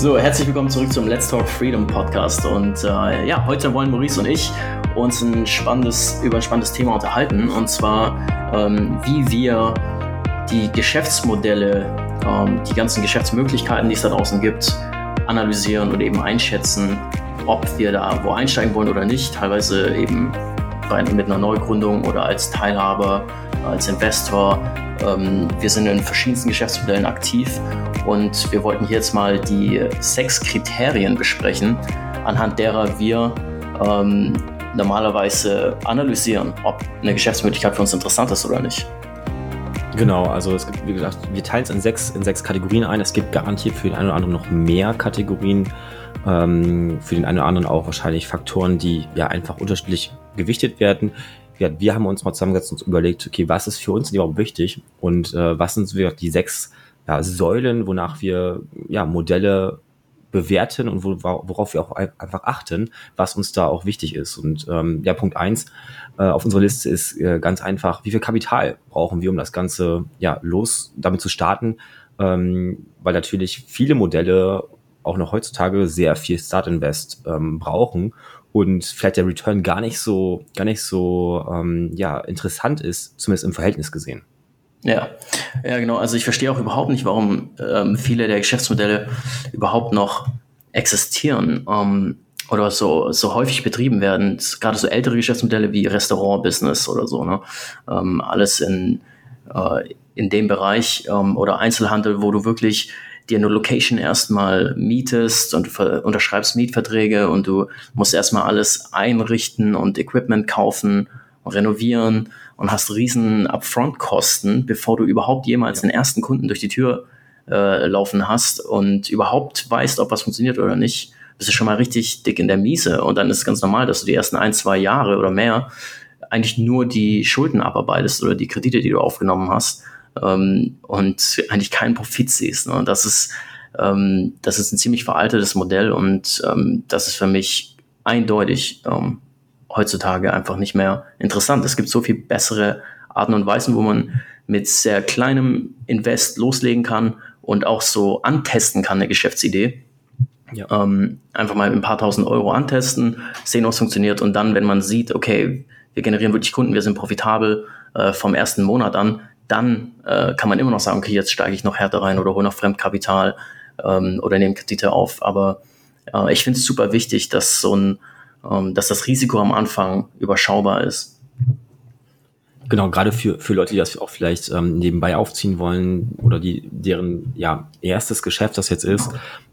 So, herzlich willkommen zurück zum Let's Talk Freedom Podcast. Und äh, ja, heute wollen Maurice und ich uns ein spannendes, über ein spannendes Thema unterhalten. Und zwar, ähm, wie wir die Geschäftsmodelle, ähm, die ganzen Geschäftsmöglichkeiten, die es da draußen gibt, analysieren und eben einschätzen, ob wir da wo einsteigen wollen oder nicht. Teilweise eben bei, mit einer Neugründung oder als Teilhaber, als Investor. Ähm, wir sind in verschiedensten Geschäftsmodellen aktiv und wir wollten hier jetzt mal die sechs Kriterien besprechen, anhand derer wir ähm, normalerweise analysieren, ob eine Geschäftsmöglichkeit für uns interessant ist oder nicht. Genau, also es gibt, wie gesagt, wir teilen es in sechs, in sechs Kategorien ein. Es gibt garantiert für den einen oder anderen noch mehr Kategorien. Ähm, für den einen oder anderen auch wahrscheinlich Faktoren, die ja einfach unterschiedlich gewichtet werden. Ja, wir haben uns mal zusammengesetzt und uns überlegt, okay, was ist für uns überhaupt wichtig und äh, was sind wir die sechs ja, Säulen, wonach wir ja, Modelle bewerten und wo, worauf wir auch einfach achten, was uns da auch wichtig ist. Und ähm, ja, Punkt eins äh, auf unserer Liste ist äh, ganz einfach, wie viel Kapital brauchen wir, um das Ganze ja los damit zu starten, ähm, weil natürlich viele Modelle auch noch heutzutage sehr viel Start Invest ähm, brauchen und vielleicht der Return gar nicht so gar nicht so ähm, ja interessant ist, zumindest im Verhältnis gesehen. Ja, ja, genau. Also ich verstehe auch überhaupt nicht, warum ähm, viele der Geschäftsmodelle überhaupt noch existieren ähm, oder so, so häufig betrieben werden. Gerade so ältere Geschäftsmodelle wie Restaurant-Business oder so. Ne? Ähm, alles in, äh, in dem Bereich ähm, oder Einzelhandel, wo du wirklich dir eine Location erstmal mietest und unterschreibst Mietverträge und du musst erstmal alles einrichten und Equipment kaufen und renovieren und hast riesen Upfront-Kosten, bevor du überhaupt jemals den ersten Kunden durch die Tür äh, laufen hast und überhaupt weißt, ob was funktioniert oder nicht, bist du schon mal richtig dick in der Miese. Und dann ist es ganz normal, dass du die ersten ein, zwei Jahre oder mehr eigentlich nur die Schulden abarbeitest oder die Kredite, die du aufgenommen hast ähm, und eigentlich keinen Profit siehst. Ne? Und das ist, ähm, das ist ein ziemlich veraltetes Modell und ähm, das ist für mich eindeutig ähm, heutzutage einfach nicht mehr interessant. Es gibt so viel bessere Arten und Weisen, wo man mit sehr kleinem Invest loslegen kann und auch so antesten kann, eine Geschäftsidee. Ja. Ähm, einfach mal ein paar tausend Euro antesten, sehen, was funktioniert und dann, wenn man sieht, okay, wir generieren wirklich Kunden, wir sind profitabel äh, vom ersten Monat an, dann äh, kann man immer noch sagen, okay, jetzt steige ich noch härter rein oder hole noch Fremdkapital ähm, oder nehme Kredite auf. Aber äh, ich finde es super wichtig, dass so ein dass das Risiko am Anfang überschaubar ist. Genau, gerade für, für Leute, die das auch vielleicht ähm, nebenbei aufziehen wollen oder die, deren ja, erstes Geschäft das jetzt ist,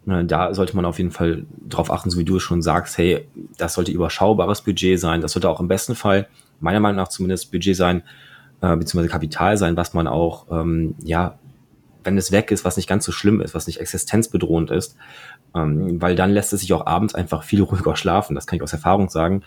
äh, da sollte man auf jeden Fall darauf achten, so wie du schon sagst, hey, das sollte überschaubares Budget sein, das sollte auch im besten Fall, meiner Meinung nach zumindest, Budget sein, äh, beziehungsweise Kapital sein, was man auch ähm, ja wenn es weg ist, was nicht ganz so schlimm ist, was nicht existenzbedrohend ist, ähm, weil dann lässt es sich auch abends einfach viel ruhiger schlafen. Das kann ich aus Erfahrung sagen.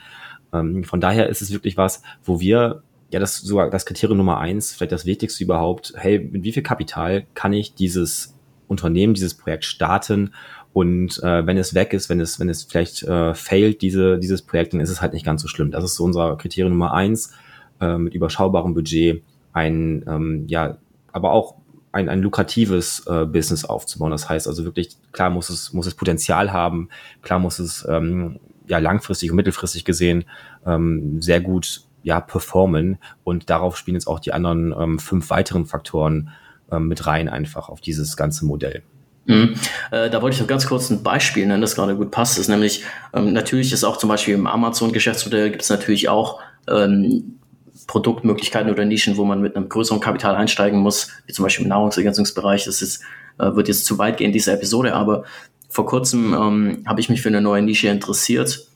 Ähm, von daher ist es wirklich was, wo wir ja, das sogar das Kriterium Nummer eins, vielleicht das Wichtigste überhaupt. Hey, mit wie viel Kapital kann ich dieses Unternehmen, dieses Projekt starten? Und äh, wenn es weg ist, wenn es, wenn es vielleicht äh, failt, diese, dieses Projekt, dann ist es halt nicht ganz so schlimm. Das ist so unser Kriterium Nummer eins, äh, mit überschaubarem Budget, ein, ähm, ja, aber auch ein, ein lukratives äh, Business aufzubauen. Das heißt also wirklich, klar muss es, muss es Potenzial haben, klar muss es ähm, ja langfristig und mittelfristig gesehen ähm, sehr gut ja performen und darauf spielen jetzt auch die anderen ähm, fünf weiteren Faktoren ähm, mit rein einfach auf dieses ganze Modell. Mhm. Äh, da wollte ich noch ganz kurz ein Beispiel nennen, das gerade gut passt. Das ist nämlich, ähm, natürlich ist auch zum Beispiel im Amazon-Geschäftsmodell gibt es natürlich auch ähm, Produktmöglichkeiten oder Nischen, wo man mit einem größeren Kapital einsteigen muss, wie zum Beispiel im Nahrungsergänzungsbereich. Das ist, äh, wird jetzt zu weit gehen, diese Episode, aber vor kurzem ähm, habe ich mich für eine neue Nische interessiert,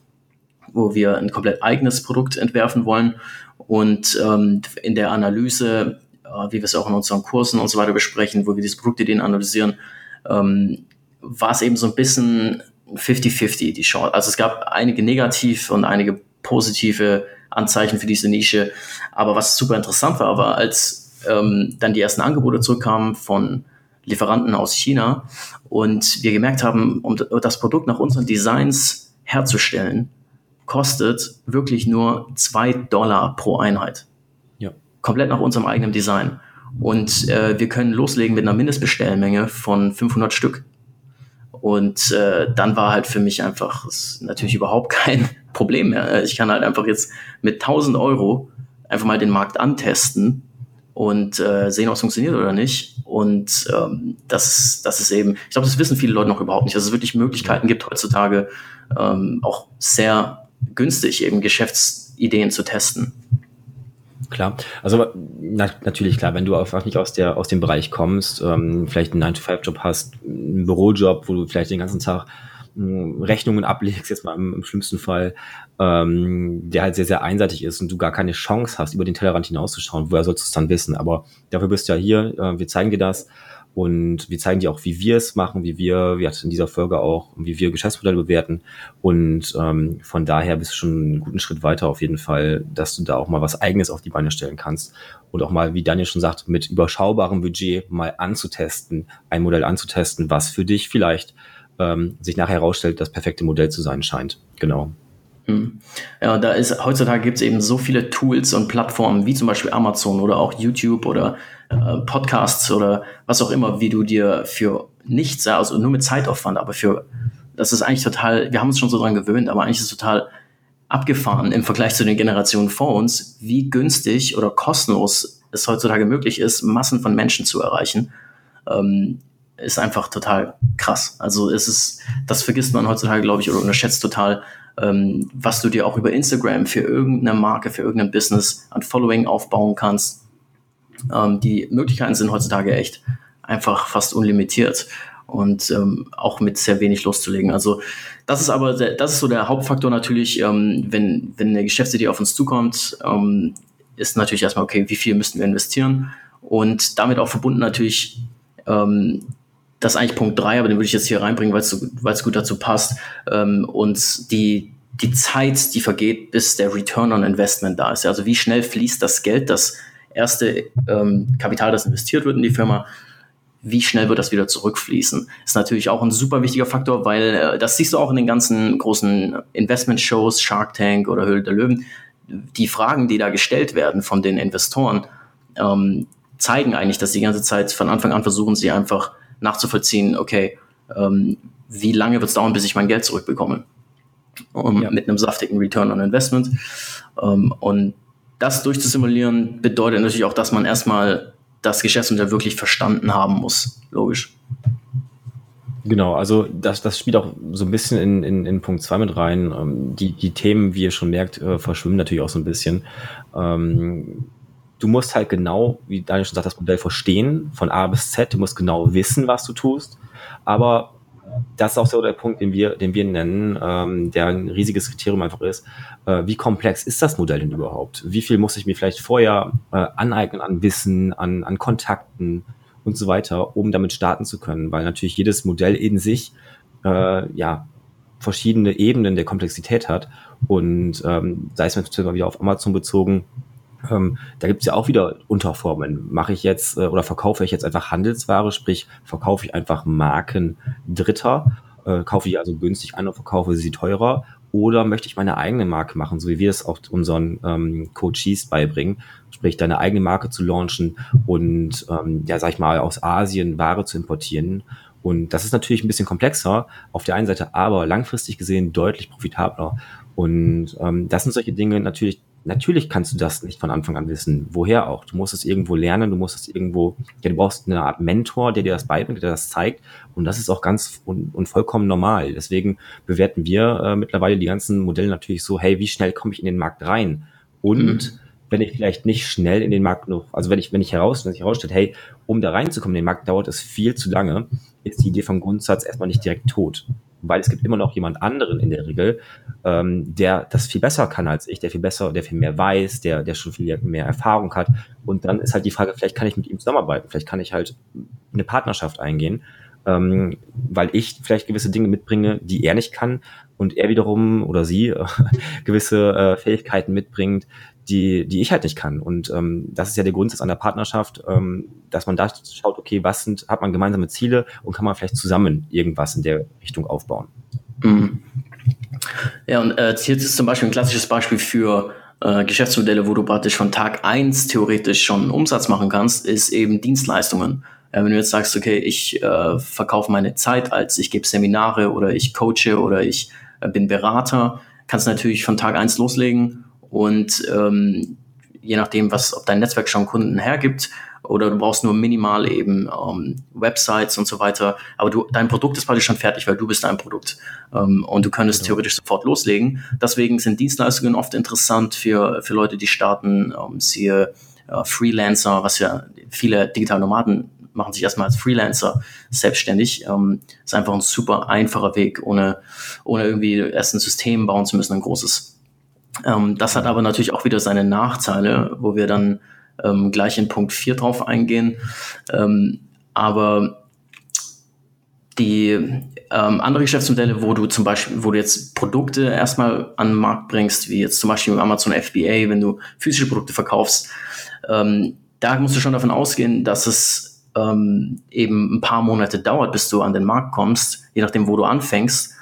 wo wir ein komplett eigenes Produkt entwerfen wollen. Und ähm, in der Analyse, äh, wie wir es auch in unseren Kursen und so weiter besprechen, wo wir diese Produktideen analysieren, ähm, war es eben so ein bisschen 50-50 die Chance. Also es gab einige negativ und einige positive Anzeichen für diese Nische. Aber was super interessant war, war, als ähm, dann die ersten Angebote zurückkamen von Lieferanten aus China und wir gemerkt haben, um das Produkt nach unseren Designs herzustellen, kostet wirklich nur zwei Dollar pro Einheit. Ja. Komplett nach unserem eigenen Design. Und äh, wir können loslegen mit einer Mindestbestellmenge von 500 Stück. Und äh, dann war halt für mich einfach natürlich überhaupt kein Problem mehr. Ich kann halt einfach jetzt mit 1000 Euro einfach mal den Markt antesten und äh, sehen, ob es funktioniert oder nicht. Und ähm, das, das ist eben, ich glaube, das wissen viele Leute noch überhaupt nicht, dass es wirklich Möglichkeiten gibt heutzutage ähm, auch sehr günstig eben Geschäftsideen zu testen. Klar, also na, natürlich klar, wenn du einfach nicht aus der aus dem Bereich kommst, ähm, vielleicht einen 9-to-5-Job hast, einen Bürojob, wo du vielleicht den ganzen Tag Rechnungen ablegst, jetzt mal im, im schlimmsten Fall, ähm, der halt sehr, sehr einseitig ist und du gar keine Chance hast, über den Tellerrand hinauszuschauen, woher sollst du es dann wissen? Aber dafür bist du ja hier, äh, wir zeigen dir das und wir zeigen dir auch, wie wir es machen, wie wir, wie in dieser Folge auch, wie wir Geschäftsmodelle bewerten. Und ähm, von daher bist du schon einen guten Schritt weiter auf jeden Fall, dass du da auch mal was Eigenes auf die Beine stellen kannst. Und auch mal, wie Daniel schon sagt, mit überschaubarem Budget mal anzutesten, ein Modell anzutesten, was für dich vielleicht ähm, sich nachher herausstellt, das perfekte Modell zu sein scheint. Genau. Hm. Ja, da ist heutzutage gibt es eben so viele Tools und Plattformen wie zum Beispiel Amazon oder auch YouTube oder äh, Podcasts oder was auch immer, wie du dir für nichts, also nur mit Zeitaufwand, aber für das ist eigentlich total, wir haben uns schon so dran gewöhnt, aber eigentlich ist es total abgefahren im Vergleich zu den Generationen vor uns, wie günstig oder kostenlos es heutzutage möglich ist, Massen von Menschen zu erreichen. Ähm, ist einfach total krass. Also es ist, das vergisst man heutzutage, glaube ich, oder unterschätzt total, ähm, was du dir auch über Instagram für irgendeine Marke, für irgendein Business an Following aufbauen kannst. Ähm, die Möglichkeiten sind heutzutage echt einfach fast unlimitiert und ähm, auch mit sehr wenig loszulegen. Also das ist aber der, das ist so der Hauptfaktor natürlich, ähm, wenn wenn eine Geschäftsidee auf uns zukommt, ähm, ist natürlich erstmal okay, wie viel müssten wir investieren und damit auch verbunden natürlich ähm, das ist eigentlich Punkt drei, aber den würde ich jetzt hier reinbringen, weil es gut dazu passt. Ähm, und die, die Zeit, die vergeht, bis der Return on Investment da ist. Also wie schnell fließt das Geld, das erste ähm, Kapital, das investiert wird in die Firma, wie schnell wird das wieder zurückfließen? Ist natürlich auch ein super wichtiger Faktor, weil äh, das siehst du auch in den ganzen großen Investment-Shows, Shark Tank oder Höhle der Löwen. Die Fragen, die da gestellt werden von den Investoren, ähm, zeigen eigentlich, dass die ganze Zeit von Anfang an versuchen, sie einfach nachzuvollziehen, okay, ähm, wie lange wird es dauern, bis ich mein Geld zurückbekomme? Um, ja. Mit einem saftigen Return on Investment. Ähm, und das durchzusimulieren bedeutet natürlich auch, dass man erstmal das Geschäftsmodell wirklich verstanden haben muss, logisch. Genau, also das, das spielt auch so ein bisschen in, in, in Punkt 2 mit rein. Ähm, die, die Themen, wie ihr schon merkt, äh, verschwimmen natürlich auch so ein bisschen. Ähm, du musst halt genau, wie Daniel schon sagt, das Modell verstehen, von A bis Z. Du musst genau wissen, was du tust. Aber das ist auch so der Punkt, den wir, den wir nennen, ähm, der ein riesiges Kriterium einfach ist. Äh, wie komplex ist das Modell denn überhaupt? Wie viel muss ich mir vielleicht vorher äh, aneignen an Wissen, an, an Kontakten und so weiter, um damit starten zu können? Weil natürlich jedes Modell in sich, äh, ja, verschiedene Ebenen der Komplexität hat. Und ähm, sei es jetzt mal wieder auf Amazon bezogen, ähm, da gibt es ja auch wieder Unterformen. Mache ich jetzt äh, oder verkaufe ich jetzt einfach Handelsware, sprich verkaufe ich einfach Marken Dritter, äh, kaufe ich also günstig ein und verkaufe sie teurer oder möchte ich meine eigene Marke machen, so wie wir es auch unseren ähm, Coaches beibringen, sprich deine eigene Marke zu launchen und ähm, ja, sag ich mal, aus Asien Ware zu importieren. Und das ist natürlich ein bisschen komplexer auf der einen Seite, aber langfristig gesehen deutlich profitabler. Und ähm, das sind solche Dinge natürlich, natürlich kannst du das nicht von Anfang an wissen. Woher auch? Du musst es irgendwo lernen, du musst es irgendwo, ja, du brauchst eine Art Mentor, der dir das beibringt, der das zeigt. Und das ist auch ganz und, und vollkommen normal. Deswegen bewerten wir äh, mittlerweile die ganzen Modelle natürlich so, hey, wie schnell komme ich in den Markt rein? Und mhm. wenn ich vielleicht nicht schnell in den Markt noch, also wenn ich, wenn ich heraus, wenn ich herausstellt, hey, um da reinzukommen in den Markt dauert es viel zu lange, ist die Idee vom Grundsatz erstmal nicht direkt tot weil es gibt immer noch jemand anderen in der Regel, ähm, der das viel besser kann als ich, der viel besser, der viel mehr weiß, der, der schon viel mehr Erfahrung hat. Und dann ist halt die Frage, vielleicht kann ich mit ihm zusammenarbeiten, vielleicht kann ich halt eine Partnerschaft eingehen, ähm, weil ich vielleicht gewisse Dinge mitbringe, die er nicht kann und er wiederum oder sie äh, gewisse äh, Fähigkeiten mitbringt, die, die ich halt nicht kann. Und ähm, das ist ja der Grundsatz an der Partnerschaft, ähm, dass man da schaut, okay, was sind, hat man gemeinsame Ziele und kann man vielleicht zusammen irgendwas in der Richtung aufbauen. Mhm. Ja, und äh, hier ist zum Beispiel ein klassisches Beispiel für äh, Geschäftsmodelle, wo du praktisch von Tag eins theoretisch schon Umsatz machen kannst, ist eben Dienstleistungen. Äh, wenn du jetzt sagst, okay, ich äh, verkaufe meine Zeit als ich gebe Seminare oder ich coache oder ich äh, bin Berater, kannst du natürlich von Tag eins loslegen und ähm, je nachdem, was, ob dein Netzwerk schon Kunden hergibt oder du brauchst nur minimal eben ähm, Websites und so weiter. Aber du, dein Produkt ist praktisch schon fertig, weil du bist dein Produkt. Ähm, und du könntest genau. theoretisch sofort loslegen. Deswegen sind Dienstleistungen oft interessant für, für Leute, die starten, ähm, siehe äh, Freelancer, was ja viele digitale Nomaden machen sich erstmal als Freelancer selbstständig. Ähm, ist einfach ein super einfacher Weg, ohne, ohne irgendwie erst ein System bauen zu müssen, ein großes. Ähm, das hat aber natürlich auch wieder seine Nachteile, wo wir dann ähm, gleich in Punkt 4 drauf eingehen. Ähm, aber die ähm, andere Geschäftsmodelle, wo du zum Beispiel, wo du jetzt Produkte erstmal an den Markt bringst, wie jetzt zum Beispiel im Amazon FBA, wenn du physische Produkte verkaufst, ähm, da musst du schon davon ausgehen, dass es ähm, eben ein paar Monate dauert, bis du an den Markt kommst, je nachdem, wo du anfängst.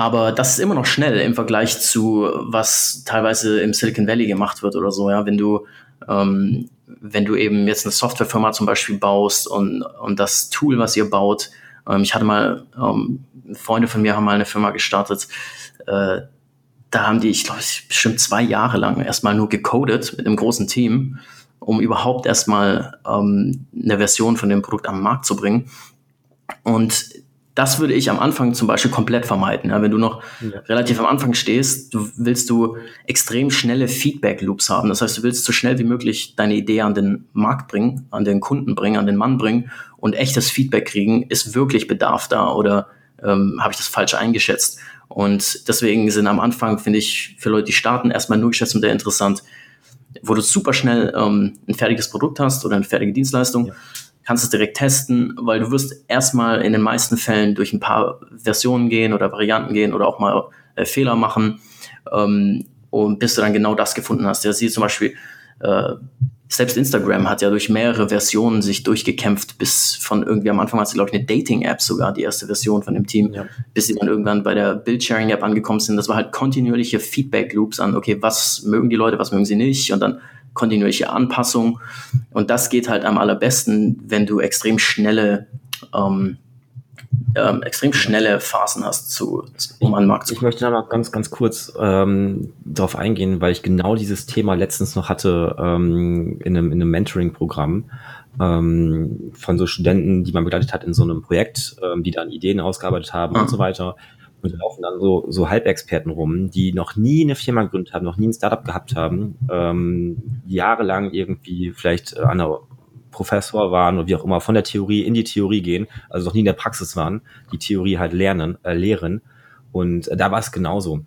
Aber das ist immer noch schnell im Vergleich zu, was teilweise im Silicon Valley gemacht wird oder so. Ja, wenn du ähm, wenn du eben jetzt eine Softwarefirma zum Beispiel baust und, und das Tool, was ihr baut, ähm, ich hatte mal, ähm, Freunde von mir haben mal eine Firma gestartet, äh, da haben die, ich glaube, bestimmt zwei Jahre lang erstmal nur gecodet mit einem großen Team, um überhaupt erstmal ähm, eine Version von dem Produkt am Markt zu bringen. Und das würde ich am Anfang zum Beispiel komplett vermeiden. Ja, wenn du noch ja. relativ am Anfang stehst, du willst du extrem schnelle Feedback-Loops haben. Das heißt, du willst so schnell wie möglich deine Idee an den Markt bringen, an den Kunden bringen, an den Mann bringen und echtes Feedback kriegen. Ist wirklich Bedarf da oder ähm, habe ich das falsch eingeschätzt? Und deswegen sind am Anfang, finde ich, für Leute, die starten, erstmal nur Geschäftsmodelle interessant, wo du super schnell ähm, ein fertiges Produkt hast oder eine fertige Dienstleistung. Ja kannst es direkt testen, weil du wirst erstmal in den meisten Fällen durch ein paar Versionen gehen oder Varianten gehen oder auch mal äh, Fehler machen ähm, und bis du dann genau das gefunden hast. Ja, sie zum Beispiel, äh, selbst Instagram hat ja durch mehrere Versionen sich durchgekämpft, bis von irgendwie am Anfang war es, glaube ich, eine Dating-App sogar, die erste Version von dem Team, ja. bis sie dann irgendwann bei der Build-Sharing-App angekommen sind. Das war halt kontinuierliche Feedback-Loops an, okay, was mögen die Leute, was mögen sie nicht und dann kontinuierliche Anpassung. Und das geht halt am allerbesten, wenn du extrem schnelle, ähm, ähm, extrem schnelle Phasen hast, zu, um an den Markt zu kommen. Ich möchte da mal ganz, ganz kurz ähm, darauf eingehen, weil ich genau dieses Thema letztens noch hatte ähm, in einem, in einem Mentoring-Programm ähm, von so Studenten, die man begleitet hat in so einem Projekt, ähm, die dann Ideen ausgearbeitet haben mhm. und so weiter. Und da laufen dann so, so Halbexperten rum, die noch nie eine Firma gegründet haben, noch nie ein Startup gehabt haben, ähm, jahrelang irgendwie vielleicht äh, an der Professor waren oder wie auch immer, von der Theorie in die Theorie gehen, also noch nie in der Praxis waren, die Theorie halt lernen, äh, lehren. Und äh, da war es genauso.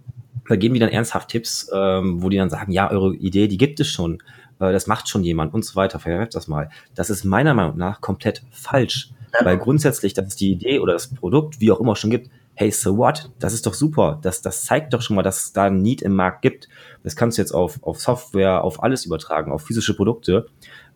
Da geben die dann ernsthaft Tipps, ähm, wo die dann sagen, ja, eure Idee, die gibt es schon, äh, das macht schon jemand und so weiter, verwerft das mal. Das ist meiner Meinung nach komplett falsch, weil grundsätzlich, dass es die Idee oder das Produkt, wie auch immer schon gibt, hey, so what? Das ist doch super. Das, das zeigt doch schon mal, dass es da ein Need im Markt gibt. Das kannst du jetzt auf, auf Software, auf alles übertragen, auf physische Produkte.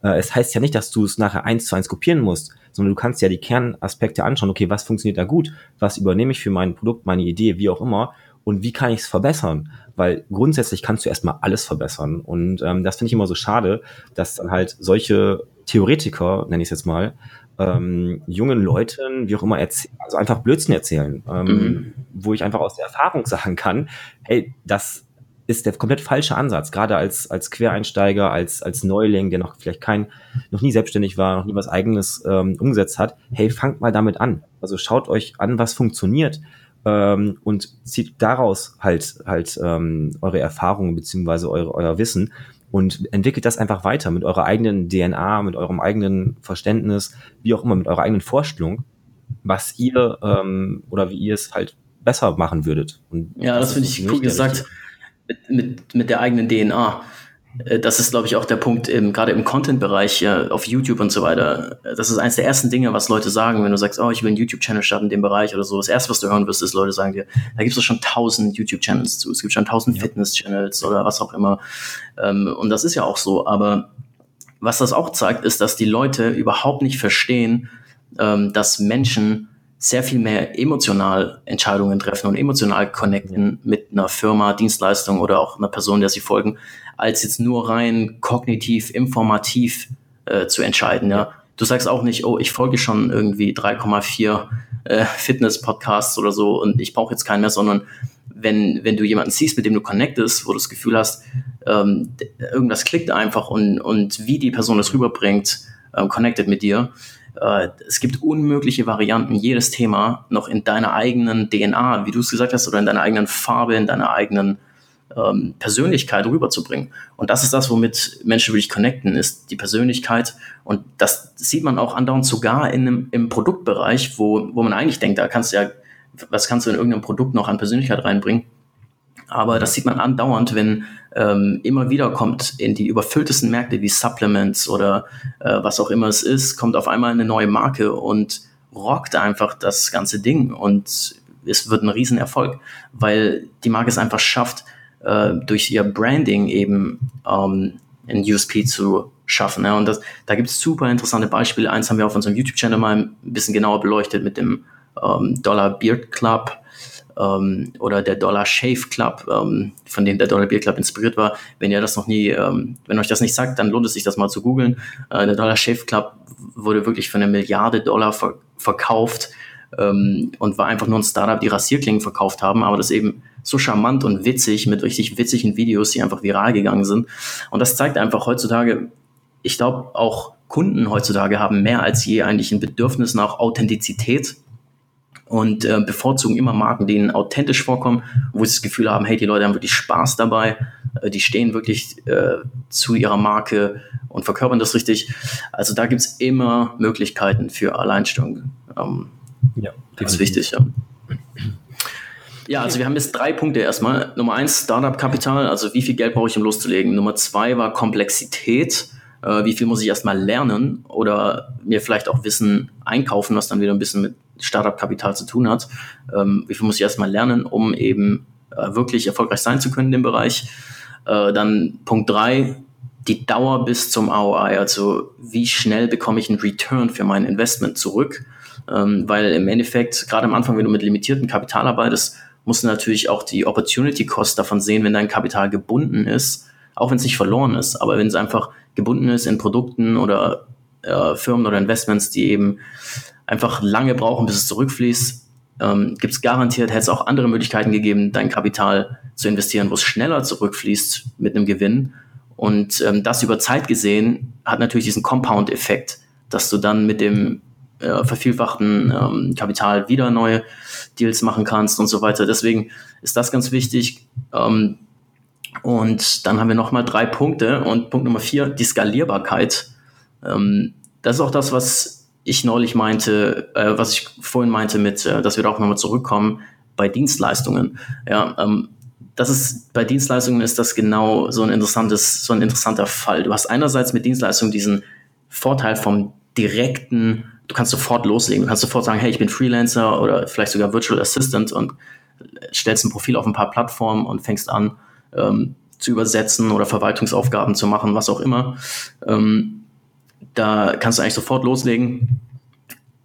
Äh, es heißt ja nicht, dass du es nachher eins zu eins kopieren musst, sondern du kannst ja die Kernaspekte anschauen. Okay, was funktioniert da gut? Was übernehme ich für mein Produkt, meine Idee, wie auch immer? Und wie kann ich es verbessern? Weil grundsätzlich kannst du erstmal alles verbessern. Und ähm, das finde ich immer so schade, dass dann halt solche Theoretiker, nenne ich es jetzt mal, ähm, jungen Leuten, wie auch immer, also einfach Blödsinn erzählen, ähm, mhm. wo ich einfach aus der Erfahrung sagen kann, hey, das ist der komplett falsche Ansatz, gerade als, als Quereinsteiger, als, als Neuling, der noch vielleicht kein, noch nie selbstständig war, noch nie was eigenes ähm, umgesetzt hat. Hey, fangt mal damit an. Also schaut euch an, was funktioniert ähm, und zieht daraus halt, halt ähm, eure Erfahrungen beziehungsweise eure, euer Wissen und entwickelt das einfach weiter mit eurer eigenen DNA, mit eurem eigenen Verständnis, wie auch immer, mit eurer eigenen Vorstellung, was ihr ähm, oder wie ihr es halt besser machen würdet. Und ja, das, das finde ich cool gesagt. Mit, mit, mit der eigenen DNA. Äh, das ist, glaube ich, auch der Punkt, im, gerade im Content-Bereich äh, auf YouTube und so weiter. Das ist eines der ersten Dinge, was Leute sagen, wenn du sagst, oh, ich will einen YouTube-Channel starten in dem Bereich oder so. Das erste, was du hören wirst, ist, Leute sagen dir, da gibt es schon tausend YouTube-Channels zu. Es gibt schon tausend ja. Fitness-Channels oder was auch immer. Ähm, und das ist ja auch so. Aber was das auch zeigt, ist, dass die Leute überhaupt nicht verstehen, ähm, dass Menschen sehr viel mehr emotional Entscheidungen treffen und emotional connecten mit einer Firma, Dienstleistung oder auch einer Person, der sie folgen, als jetzt nur rein kognitiv, informativ äh, zu entscheiden. Ja. du sagst auch nicht, oh, ich folge schon irgendwie 3,4 äh, Fitness-Podcasts oder so und ich brauche jetzt keinen mehr, sondern wenn, wenn du jemanden siehst, mit dem du connectest, wo du das Gefühl hast, ähm, irgendwas klickt einfach und, und wie die Person das rüberbringt, äh, connected mit dir. Äh, es gibt unmögliche Varianten, jedes Thema noch in deiner eigenen DNA, wie du es gesagt hast, oder in deiner eigenen Farbe, in deiner eigenen ähm, Persönlichkeit rüberzubringen. Und das ist das, womit Menschen wirklich connecten, ist die Persönlichkeit. Und das sieht man auch andauernd sogar in einem, im Produktbereich, wo, wo man eigentlich denkt, da kannst du ja, was kannst du in irgendeinem Produkt noch an Persönlichkeit reinbringen? Aber das sieht man andauernd, wenn ähm, immer wieder kommt in die überfülltesten Märkte wie Supplements oder äh, was auch immer es ist, kommt auf einmal eine neue Marke und rockt einfach das ganze Ding und es wird ein Riesenerfolg, weil die Marke es einfach schafft, äh, durch ihr Branding eben ähm, ein USP zu schaffen. Ja. Und das, da gibt es super interessante Beispiele. Eins haben wir auf unserem YouTube-Channel mal ein bisschen genauer beleuchtet mit dem ähm, Dollar Beard Club ähm, oder der Dollar Shave Club, ähm, von dem der Dollar Beard Club inspiriert war. Wenn ihr das noch nie, ähm, wenn euch das nicht sagt, dann lohnt es sich, das mal zu googeln. Äh, der Dollar Shave Club wurde wirklich für eine Milliarde Dollar ver verkauft ähm, und war einfach nur ein Startup, die Rasierklingen verkauft haben, aber das eben so charmant und witzig mit richtig witzigen Videos, die einfach viral gegangen sind. Und das zeigt einfach heutzutage, ich glaube auch Kunden heutzutage haben mehr als je eigentlich ein Bedürfnis nach Authentizität und äh, bevorzugen immer Marken, die ihnen authentisch vorkommen, wo sie das Gefühl haben, hey, die Leute haben wirklich Spaß dabei, äh, die stehen wirklich äh, zu ihrer Marke und verkörpern das richtig. Also da gibt's immer Möglichkeiten für Alleinstellung. Ähm, ja, das ist wichtig, ja. Ja, also wir haben jetzt drei Punkte erstmal. Nummer eins, Startup-Kapital, also wie viel Geld brauche ich, um loszulegen. Nummer zwei war Komplexität. Äh, wie viel muss ich erstmal lernen oder mir vielleicht auch Wissen einkaufen, was dann wieder ein bisschen mit Startup-Kapital zu tun hat. Ähm, wie viel muss ich erstmal lernen, um eben äh, wirklich erfolgreich sein zu können in dem Bereich. Äh, dann Punkt drei, die Dauer bis zum ROI, also wie schnell bekomme ich einen Return für mein Investment zurück. Ähm, weil im Endeffekt, gerade am Anfang, wenn du mit limitiertem Kapital arbeitest, musst du natürlich auch die Opportunity Cost davon sehen, wenn dein Kapital gebunden ist, auch wenn es nicht verloren ist, aber wenn es einfach gebunden ist in Produkten oder äh, Firmen oder Investments, die eben einfach lange brauchen, bis es zurückfließt, ähm, gibt es garantiert, hätte es auch andere Möglichkeiten gegeben, dein Kapital zu investieren, wo es schneller zurückfließt mit einem Gewinn. Und ähm, das über Zeit gesehen hat natürlich diesen Compound-Effekt, dass du dann mit dem äh, vervielfachten ähm, Kapital wieder neue Deals machen kannst und so weiter. Deswegen ist das ganz wichtig. Ähm, und dann haben wir nochmal drei Punkte. Und Punkt Nummer vier, die Skalierbarkeit. Ähm, das ist auch das, was ich neulich meinte, äh, was ich vorhin meinte mit, äh, dass wir da auch nochmal zurückkommen bei Dienstleistungen. Ja, ähm, das ist, bei Dienstleistungen ist das genau so ein interessantes, so ein interessanter Fall. Du hast einerseits mit Dienstleistungen diesen Vorteil vom direkten, du kannst sofort loslegen. Du kannst sofort sagen, hey, ich bin Freelancer oder vielleicht sogar Virtual Assistant und stellst ein Profil auf ein paar Plattformen und fängst an, ähm, zu übersetzen oder Verwaltungsaufgaben zu machen, was auch immer. Ähm, da kannst du eigentlich sofort loslegen.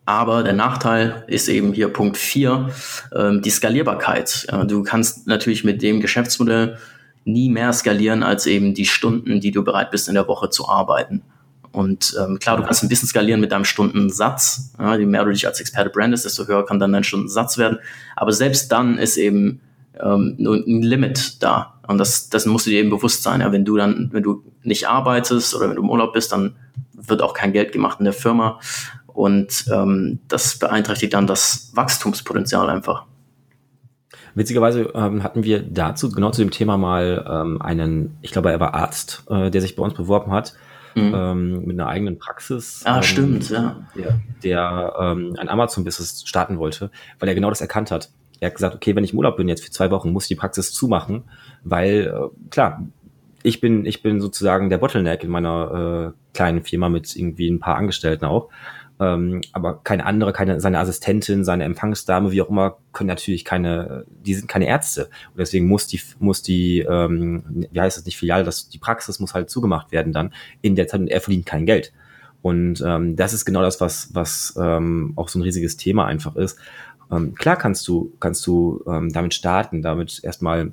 Aber der Nachteil ist eben hier Punkt 4, ähm, die Skalierbarkeit. Äh, du kannst natürlich mit dem Geschäftsmodell nie mehr skalieren als eben die Stunden, die du bereit bist in der Woche zu arbeiten. Und ähm, klar, du kannst ein bisschen skalieren mit deinem Stundensatz. Ja, je mehr du dich als Experte brandest, desto höher kann dann dein Stundensatz werden. Aber selbst dann ist eben ähm, nur ein Limit da. Und das, das musst du dir eben bewusst sein. Ja, wenn du dann, wenn du nicht arbeitest oder wenn du im Urlaub bist, dann wird auch kein Geld gemacht in der Firma. Und ähm, das beeinträchtigt dann das Wachstumspotenzial einfach. Witzigerweise ähm, hatten wir dazu, genau zu dem Thema mal ähm, einen, ich glaube, er war Arzt, äh, der sich bei uns beworben hat, mhm. ähm, mit einer eigenen Praxis. Ah, ähm, stimmt, ja. Der, der ähm, ein Amazon-Business starten wollte, weil er genau das erkannt hat er hat gesagt, okay, wenn ich im Urlaub bin jetzt für zwei Wochen, muss ich die Praxis zumachen, weil äh, klar, ich bin, ich bin sozusagen der Bottleneck in meiner äh, kleinen Firma mit irgendwie ein paar Angestellten auch. Ähm, aber keine andere, keine, seine Assistentin, seine Empfangsdame, wie auch immer, können natürlich keine, die sind keine Ärzte. Und deswegen muss die, muss die, ähm, wie heißt das nicht, Filiale, das, die Praxis muss halt zugemacht werden dann in der Zeit und er verdient kein Geld. Und ähm, das ist genau das, was, was ähm, auch so ein riesiges Thema einfach ist. Ähm, klar kannst du, kannst du ähm, damit starten, damit erstmal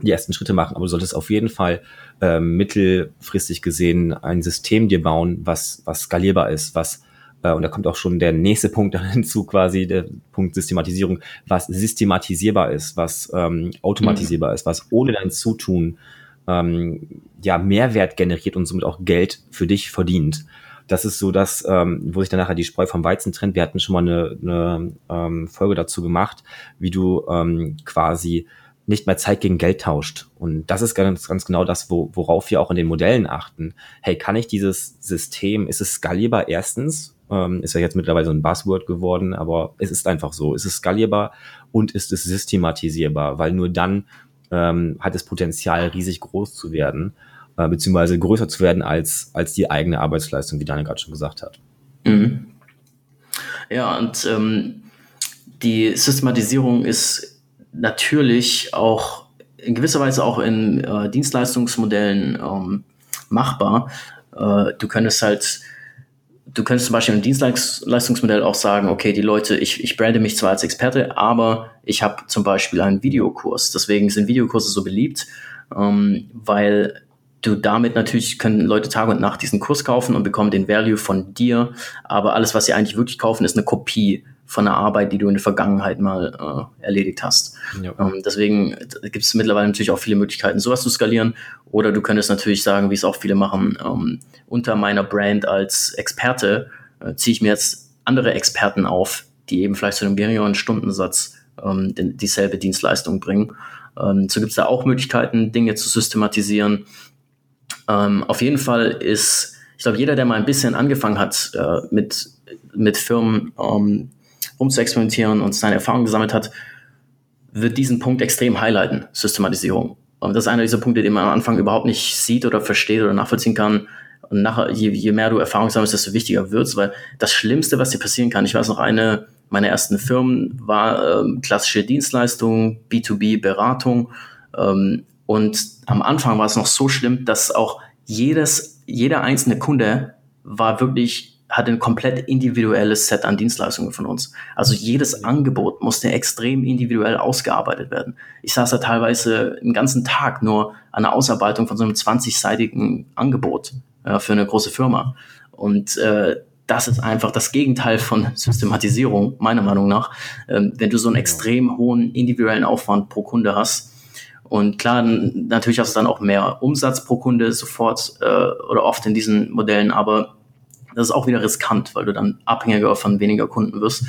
die ersten Schritte machen, aber du solltest auf jeden Fall ähm, mittelfristig gesehen ein System dir bauen, was, was skalierbar ist, was Äh, und da kommt auch schon der nächste Punkt hinzu, quasi der Punkt Systematisierung, was systematisierbar ist, was ähm, automatisierbar mhm. ist, was ohne dein Zutun ähm, ja Mehrwert generiert und somit auch Geld für dich verdient. Das ist so das, ähm, wo sich dann nachher die Spreu vom Weizen trennt. Wir hatten schon mal eine, eine ähm, Folge dazu gemacht, wie du ähm, quasi nicht mehr Zeit gegen Geld tauscht. Und das ist ganz, ganz genau das, wo, worauf wir auch in den Modellen achten. Hey, kann ich dieses System, ist es skalierbar erstens? Ähm, ist ja jetzt mittlerweile so ein Buzzword geworden, aber es ist einfach so. Ist es skalierbar und ist es systematisierbar? Weil nur dann ähm, hat es Potenzial, riesig groß zu werden, äh, beziehungsweise größer zu werden als, als die eigene Arbeitsleistung, wie Daniel gerade schon gesagt hat. Mhm. Ja, und ähm, die Systematisierung ist natürlich auch in gewisser Weise auch in äh, Dienstleistungsmodellen ähm, machbar. Äh, du könntest halt, du könntest zum Beispiel im Dienstleistungsmodell auch sagen, okay, die Leute, ich, ich brande mich zwar als Experte, aber ich habe zum Beispiel einen Videokurs. Deswegen sind Videokurse so beliebt, ähm, weil du damit natürlich können Leute Tag und Nacht diesen Kurs kaufen und bekommen den Value von dir, aber alles, was sie eigentlich wirklich kaufen, ist eine Kopie von der Arbeit, die du in der Vergangenheit mal äh, erledigt hast. Ja. Ähm, deswegen gibt es mittlerweile natürlich auch viele Möglichkeiten, sowas zu skalieren. Oder du könntest natürlich sagen, wie es auch viele machen, ähm, unter meiner Brand als Experte äh, ziehe ich mir jetzt andere Experten auf, die eben vielleicht zu einem geringeren Stundensatz ähm, dieselbe Dienstleistung bringen. Ähm, so gibt es da auch Möglichkeiten, Dinge zu systematisieren. Ähm, auf jeden Fall ist, ich glaube, jeder, der mal ein bisschen angefangen hat äh, mit, mit Firmen, ähm, rumzuexperimentieren und seine Erfahrungen gesammelt hat, wird diesen Punkt extrem highlighten, Systematisierung. Und das ist einer dieser Punkte, den man am Anfang überhaupt nicht sieht oder versteht oder nachvollziehen kann. Und nachher, je, je mehr du Erfahrung sammelst, desto wichtiger wird's, weil das Schlimmste, was dir passieren kann, ich weiß noch, eine meiner ersten Firmen war ähm, klassische Dienstleistung, B2B-Beratung. Ähm, und am Anfang war es noch so schlimm, dass auch jedes, jeder einzelne Kunde war wirklich hat ein komplett individuelles Set an Dienstleistungen von uns. Also jedes Angebot musste extrem individuell ausgearbeitet werden. Ich saß da teilweise den ganzen Tag nur an der Ausarbeitung von so einem 20-seitigen Angebot äh, für eine große Firma. Und äh, das ist einfach das Gegenteil von Systematisierung, meiner Meinung nach. Ähm, wenn du so einen extrem hohen individuellen Aufwand pro Kunde hast, und klar, natürlich hast du dann auch mehr Umsatz pro Kunde sofort äh, oder oft in diesen Modellen, aber das ist auch wieder riskant, weil du dann abhängiger von weniger Kunden wirst.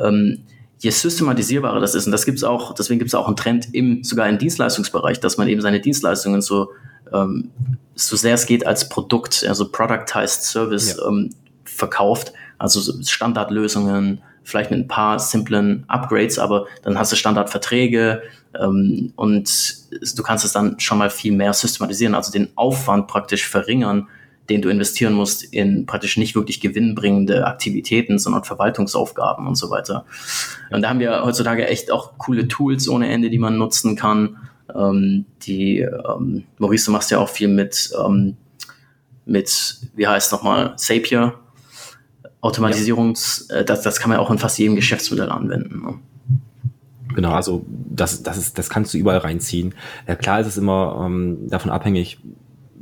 Ähm, je systematisierbarer das ist, und das gibt's auch, deswegen gibt es auch einen Trend im, sogar im Dienstleistungsbereich, dass man eben seine Dienstleistungen so, ähm, so sehr es geht als Produkt, also Productized Service ja. ähm, verkauft, also Standardlösungen, vielleicht mit ein paar simplen Upgrades, aber dann hast du Standardverträge ähm, und du kannst es dann schon mal viel mehr systematisieren, also den Aufwand praktisch verringern, den du investieren musst in praktisch nicht wirklich gewinnbringende Aktivitäten, sondern Verwaltungsaufgaben und so weiter. Und da haben wir heutzutage echt auch coole Tools ohne Ende, die man nutzen kann. Ähm, die, ähm, Maurice, du machst ja auch viel mit, ähm, mit, wie heißt nochmal, Zapier. Automatisierungs, ja. äh, das, das kann man auch in fast jedem Geschäftsmodell anwenden. Ne? Genau, also das, das, ist, das kannst du überall reinziehen. Ja, klar ist es immer ähm, davon abhängig,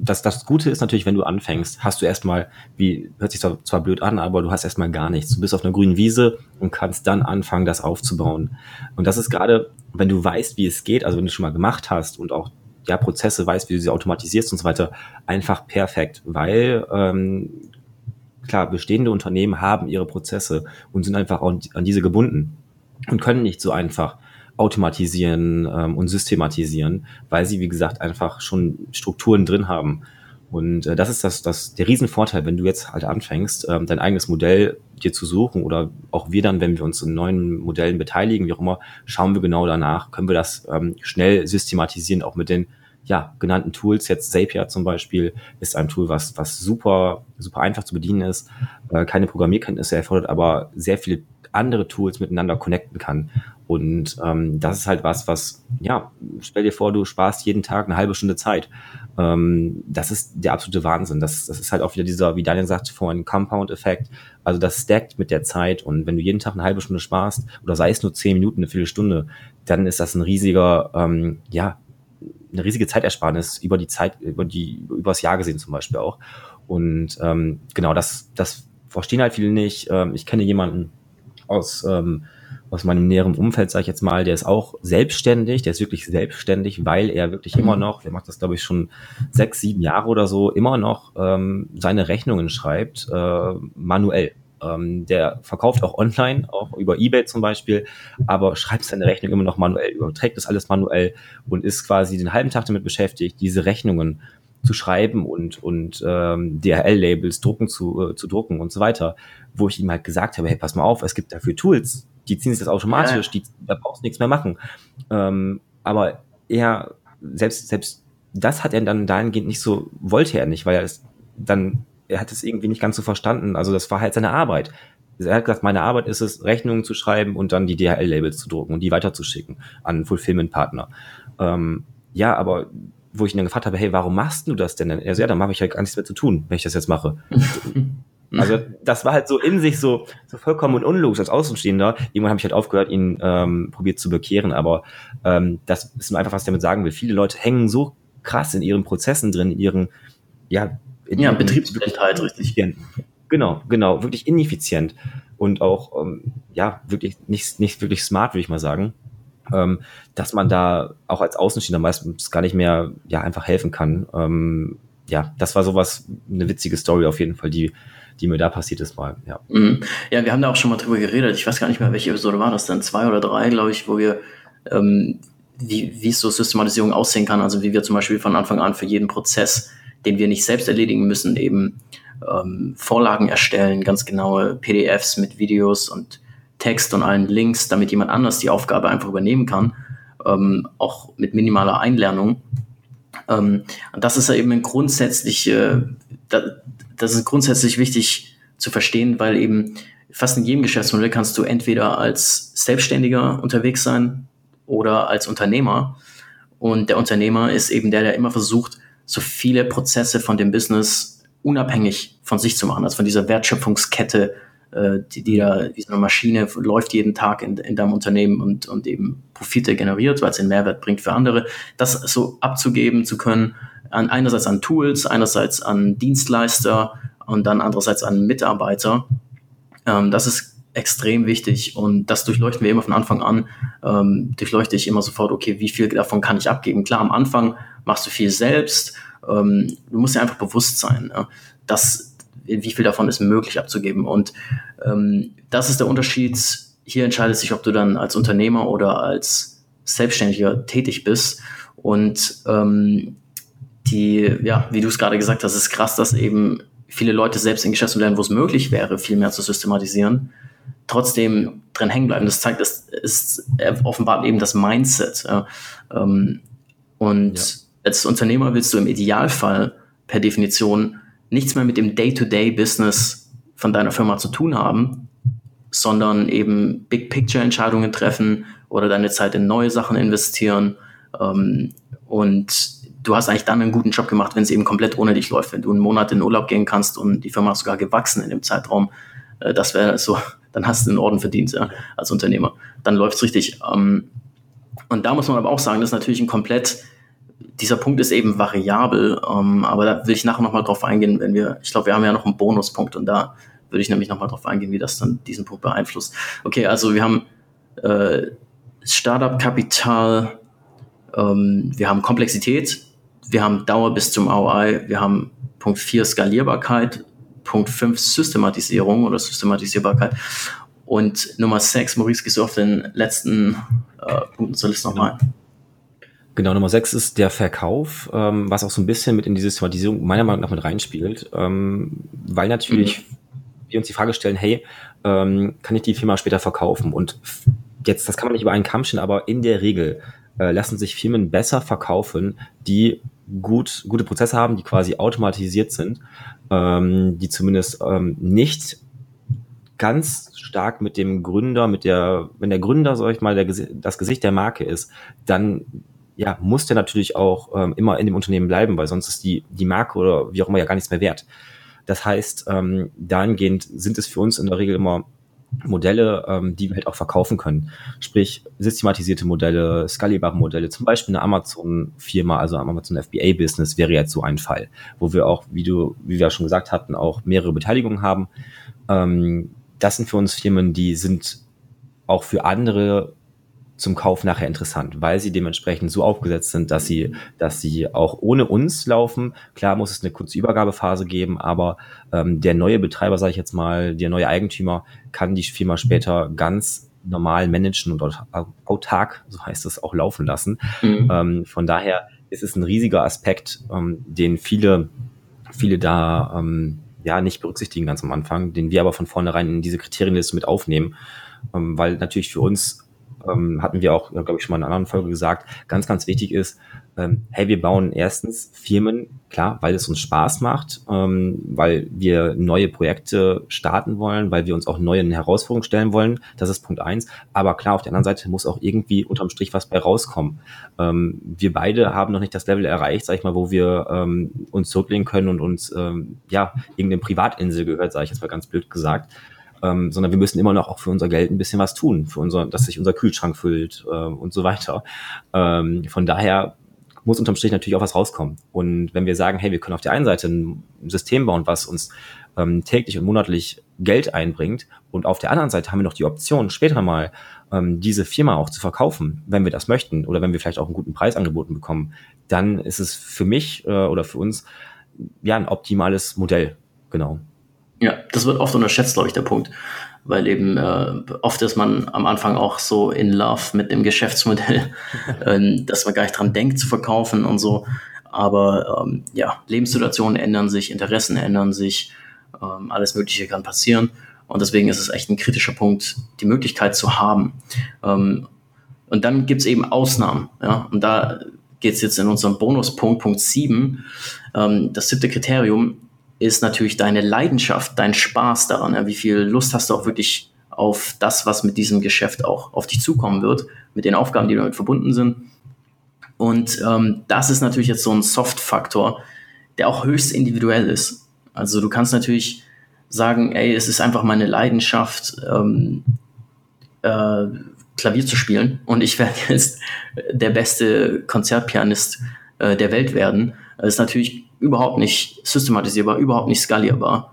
das, das Gute ist natürlich, wenn du anfängst, hast du erstmal, wie, hört sich zwar, zwar blöd an, aber du hast erstmal gar nichts. Du bist auf einer grünen Wiese und kannst dann anfangen, das aufzubauen. Und das ist gerade, wenn du weißt, wie es geht, also wenn du schon mal gemacht hast und auch ja, Prozesse weißt, wie du sie automatisierst und so weiter, einfach perfekt, weil ähm, klar, bestehende Unternehmen haben ihre Prozesse und sind einfach an diese gebunden und können nicht so einfach automatisieren ähm, und systematisieren, weil sie, wie gesagt, einfach schon Strukturen drin haben. Und äh, das ist das, das, der Riesenvorteil, wenn du jetzt halt anfängst, ähm, dein eigenes Modell dir zu suchen oder auch wir dann, wenn wir uns in neuen Modellen beteiligen, wie auch immer, schauen wir genau danach, können wir das ähm, schnell systematisieren, auch mit den ja, genannten Tools. Jetzt Zapier zum Beispiel ist ein Tool, was, was super, super einfach zu bedienen ist, äh, keine Programmierkenntnisse erfordert, aber sehr viele andere Tools miteinander connecten kann. Und ähm, das ist halt was, was, ja, stell dir vor, du sparst jeden Tag eine halbe Stunde Zeit. Ähm, das ist der absolute Wahnsinn. Das, das ist halt auch wieder dieser, wie Daniel sagt, vorhin Compound-Effekt. Also das stackt mit der Zeit. Und wenn du jeden Tag eine halbe Stunde sparst, oder sei es nur zehn Minuten, eine Viertelstunde, dann ist das ein riesiger, ähm, ja, eine riesige Zeitersparnis über die Zeit, über die, über das Jahr gesehen zum Beispiel auch. Und ähm, genau, das, das verstehen halt viele nicht. Ähm, ich kenne jemanden aus, ähm, aus meinem näheren Umfeld, sage ich jetzt mal, der ist auch selbstständig, der ist wirklich selbstständig, weil er wirklich immer mhm. noch, der macht das glaube ich schon sechs, sieben Jahre oder so, immer noch ähm, seine Rechnungen schreibt, äh, manuell. Ähm, der verkauft auch online, auch über Ebay zum Beispiel, aber schreibt seine Rechnung immer noch manuell, überträgt das alles manuell und ist quasi den halben Tag damit beschäftigt, diese Rechnungen zu schreiben und, und ähm, DHL-Labels drucken zu, äh, zu drucken und so weiter, wo ich ihm halt gesagt habe, hey, pass mal auf, es gibt dafür Tools, die ziehen sich das automatisch, ja. die, da brauchst du nichts mehr machen. Ähm, aber er, selbst, selbst das hat er dann dahingehend nicht so, wollte er nicht, weil er es dann, er hat es irgendwie nicht ganz so verstanden. Also das war halt seine Arbeit. Er hat gesagt, meine Arbeit ist es, Rechnungen zu schreiben und dann die DHL-Labels zu drucken und die weiterzuschicken an Fulfillment-Partner. Ähm, ja, aber wo ich ihn dann gefragt habe, hey, warum machst du das denn? Er so, ja, dann habe ich halt gar nichts mehr zu tun, wenn ich das jetzt mache. also das war halt so in sich so, so vollkommen unlogisch als Außenstehender. Irgendwann habe ich halt aufgehört, ihn ähm, probiert zu bekehren, aber ähm, das ist einfach, was ich damit sagen will. Viele Leute hängen so krass in ihren Prozessen drin, in ihren, ja, in ja, Betriebsblindheit, richtig. Genau, genau, wirklich ineffizient und auch, ähm, ja, wirklich nicht, nicht wirklich smart, würde ich mal sagen ähm, dass man da auch als Außenstehender meistens gar nicht mehr ja einfach helfen kann. Ähm, ja, das war sowas, eine witzige Story auf jeden Fall, die, die mir da passiert ist mal. Ja. Mhm. ja, wir haben da auch schon mal drüber geredet. Ich weiß gar nicht mehr, welche Episode war das dann, zwei oder drei, glaube ich, wo wir ähm, wie, wie so Systematisierung aussehen kann. Also wie wir zum Beispiel von Anfang an für jeden Prozess, den wir nicht selbst erledigen müssen, eben ähm, Vorlagen erstellen, ganz genaue PDFs mit Videos und Text und allen Links, damit jemand anders die Aufgabe einfach übernehmen kann, ähm, auch mit minimaler Einlernung. Ähm, und das ist ja eben ein grundsätzlich, äh, das ist grundsätzlich wichtig zu verstehen, weil eben fast in jedem Geschäftsmodell kannst du entweder als Selbstständiger unterwegs sein oder als Unternehmer. Und der Unternehmer ist eben der, der immer versucht, so viele Prozesse von dem Business unabhängig von sich zu machen, also von dieser Wertschöpfungskette äh, die, die da, wie so eine Maschine läuft jeden Tag in, in deinem Unternehmen und, und eben Profite generiert, weil es den Mehrwert bringt für andere, das so abzugeben zu können, an, einerseits an Tools, einerseits an Dienstleister und dann andererseits an Mitarbeiter, ähm, das ist extrem wichtig und das durchleuchten wir immer von Anfang an. Ähm, durchleuchte ich immer sofort, okay, wie viel davon kann ich abgeben? Klar, am Anfang machst du viel selbst. Ähm, du musst dir einfach bewusst sein, ja, dass wie viel davon ist möglich abzugeben. Und ähm, das ist der Unterschied. Hier entscheidet sich, ob du dann als Unternehmer oder als Selbstständiger tätig bist. Und ähm, die, ja, wie du es gerade gesagt hast, ist krass, dass eben viele Leute selbst in Geschäftsmodellen, wo es möglich wäre, viel mehr zu systematisieren, trotzdem drin hängen bleiben. Das zeigt, das ist offenbart eben das Mindset. Ja. Ähm, und ja. als Unternehmer willst du im Idealfall per Definition nichts mehr mit dem Day-to-Day-Business von deiner Firma zu tun haben, sondern eben Big-Picture-Entscheidungen treffen oder deine Zeit in neue Sachen investieren. Ähm, und du hast eigentlich dann einen guten Job gemacht, wenn es eben komplett ohne dich läuft. Wenn du einen Monat in Urlaub gehen kannst und die Firma ist sogar gewachsen in dem Zeitraum, äh, das wäre so, dann hast du einen Orden verdient ja, als Unternehmer. Dann läuft es richtig. Ähm, und da muss man aber auch sagen, das ist natürlich ein komplett dieser Punkt ist eben variabel, ähm, aber da will ich nachher nochmal drauf eingehen, wenn wir, ich glaube, wir haben ja noch einen Bonuspunkt und da würde ich nämlich nochmal drauf eingehen, wie das dann diesen Punkt beeinflusst. Okay, also wir haben äh, Startup-Kapital, ähm, wir haben Komplexität, wir haben Dauer bis zum ROI, wir haben Punkt 4 Skalierbarkeit, Punkt 5 Systematisierung oder Systematisierbarkeit und Nummer 6, Maurice, gehst du auf den letzten äh, Punkt zur Liste nochmal? Genau. Genau, Nummer sechs ist der Verkauf, ähm, was auch so ein bisschen mit in die Systematisierung meiner Meinung nach mit reinspielt, ähm, weil natürlich mhm. wir uns die Frage stellen, hey, ähm, kann ich die Firma später verkaufen? Und jetzt, das kann man nicht über einen Kamm stellen, aber in der Regel äh, lassen sich Firmen besser verkaufen, die gut, gute Prozesse haben, die quasi automatisiert sind, ähm, die zumindest ähm, nicht ganz stark mit dem Gründer, mit der, wenn der Gründer, sag ich mal, der, das Gesicht der Marke ist, dann ja, muss der natürlich auch ähm, immer in dem Unternehmen bleiben, weil sonst ist die, die Marke oder wie auch immer ja gar nichts mehr wert. Das heißt, ähm, dahingehend sind es für uns in der Regel immer Modelle, ähm, die wir halt auch verkaufen können. Sprich, systematisierte Modelle, skalierbare Modelle, zum Beispiel eine Amazon-Firma, also Amazon FBA-Business wäre jetzt so ein Fall, wo wir auch, wie du, wie wir schon gesagt hatten, auch mehrere Beteiligungen haben. Ähm, das sind für uns Firmen, die sind auch für andere zum Kauf nachher interessant, weil sie dementsprechend so aufgesetzt sind, dass sie, dass sie auch ohne uns laufen. Klar muss es eine kurze Übergabephase geben, aber ähm, der neue Betreiber, sage ich jetzt mal, der neue Eigentümer kann die Firma später ganz normal managen und autark, so heißt es, auch laufen lassen. Mhm. Ähm, von daher ist es ein riesiger Aspekt, ähm, den viele, viele da ähm, ja nicht berücksichtigen ganz am Anfang, den wir aber von vornherein in diese Kriterienliste mit aufnehmen, ähm, weil natürlich für uns ähm, hatten wir auch, glaube ich, schon mal in einer anderen Folge gesagt, ganz, ganz wichtig ist, ähm, hey, wir bauen erstens Firmen, klar, weil es uns Spaß macht, ähm, weil wir neue Projekte starten wollen, weil wir uns auch neuen Herausforderungen stellen wollen. Das ist Punkt eins. Aber klar, auf der anderen Seite muss auch irgendwie unterm Strich was bei rauskommen. Ähm, wir beide haben noch nicht das Level erreicht, sag ich mal, wo wir ähm, uns zurücklehnen können und uns, ähm, ja, irgendeine Privatinsel gehört, sage ich jetzt mal ganz blöd gesagt ähm, sondern wir müssen immer noch auch für unser Geld ein bisschen was tun, für unser, dass sich unser Kühlschrank füllt äh, und so weiter. Ähm, von daher muss unterm Strich natürlich auch was rauskommen. Und wenn wir sagen, hey, wir können auf der einen Seite ein System bauen, was uns ähm, täglich und monatlich Geld einbringt, und auf der anderen Seite haben wir noch die Option, später mal ähm, diese Firma auch zu verkaufen, wenn wir das möchten oder wenn wir vielleicht auch einen guten Preis angeboten bekommen, dann ist es für mich äh, oder für uns ja ein optimales Modell. Genau. Ja, das wird oft unterschätzt, glaube ich, der Punkt. Weil eben äh, oft ist man am Anfang auch so in love mit dem Geschäftsmodell, äh, dass man gar nicht dran denkt zu verkaufen und so. Aber ähm, ja, Lebenssituationen ändern sich, Interessen ändern sich, ähm, alles Mögliche kann passieren. Und deswegen ist es echt ein kritischer Punkt, die Möglichkeit zu haben. Ähm, und dann gibt's eben Ausnahmen. Ja? Und da geht's jetzt in unserem Bonuspunkt, Punkt 7, ähm, das siebte Kriterium ist natürlich deine Leidenschaft, dein Spaß daran. Ja? Wie viel Lust hast du auch wirklich auf das, was mit diesem Geschäft auch auf dich zukommen wird, mit den Aufgaben, die damit verbunden sind. Und ähm, das ist natürlich jetzt so ein Soft-Faktor, der auch höchst individuell ist. Also du kannst natürlich sagen, ey, es ist einfach meine Leidenschaft, ähm, äh, Klavier zu spielen und ich werde jetzt der beste Konzertpianist äh, der Welt werden. Das ist natürlich überhaupt nicht systematisierbar, überhaupt nicht skalierbar.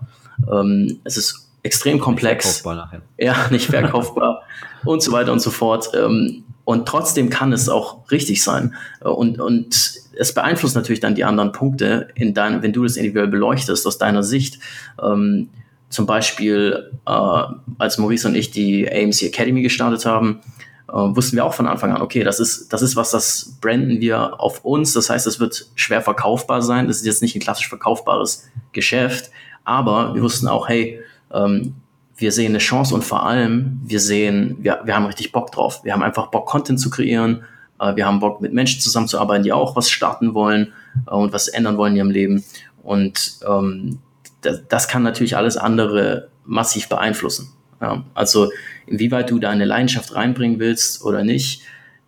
Ähm, es ist extrem komplex. Nicht verkaufbar nachher. Ja, nicht verkaufbar und so weiter und so fort. Ähm, und trotzdem kann es auch richtig sein. Und, und es beeinflusst natürlich dann die anderen Punkte, in dein, wenn du das individuell beleuchtest aus deiner Sicht. Ähm, zum Beispiel, äh, als Maurice und ich die AMC Academy gestartet haben, äh, wussten wir auch von Anfang an, okay, das ist, das ist was, das branden wir auf uns. Das heißt, es wird schwer verkaufbar sein. Das ist jetzt nicht ein klassisch verkaufbares Geschäft. Aber wir wussten auch, hey, ähm, wir sehen eine Chance und vor allem, wir sehen, wir, wir haben richtig Bock drauf. Wir haben einfach Bock, Content zu kreieren. Äh, wir haben Bock, mit Menschen zusammenzuarbeiten, die auch was starten wollen äh, und was ändern wollen in ihrem Leben. Und ähm, das, das kann natürlich alles andere massiv beeinflussen. Ja, also inwieweit du deine Leidenschaft reinbringen willst oder nicht,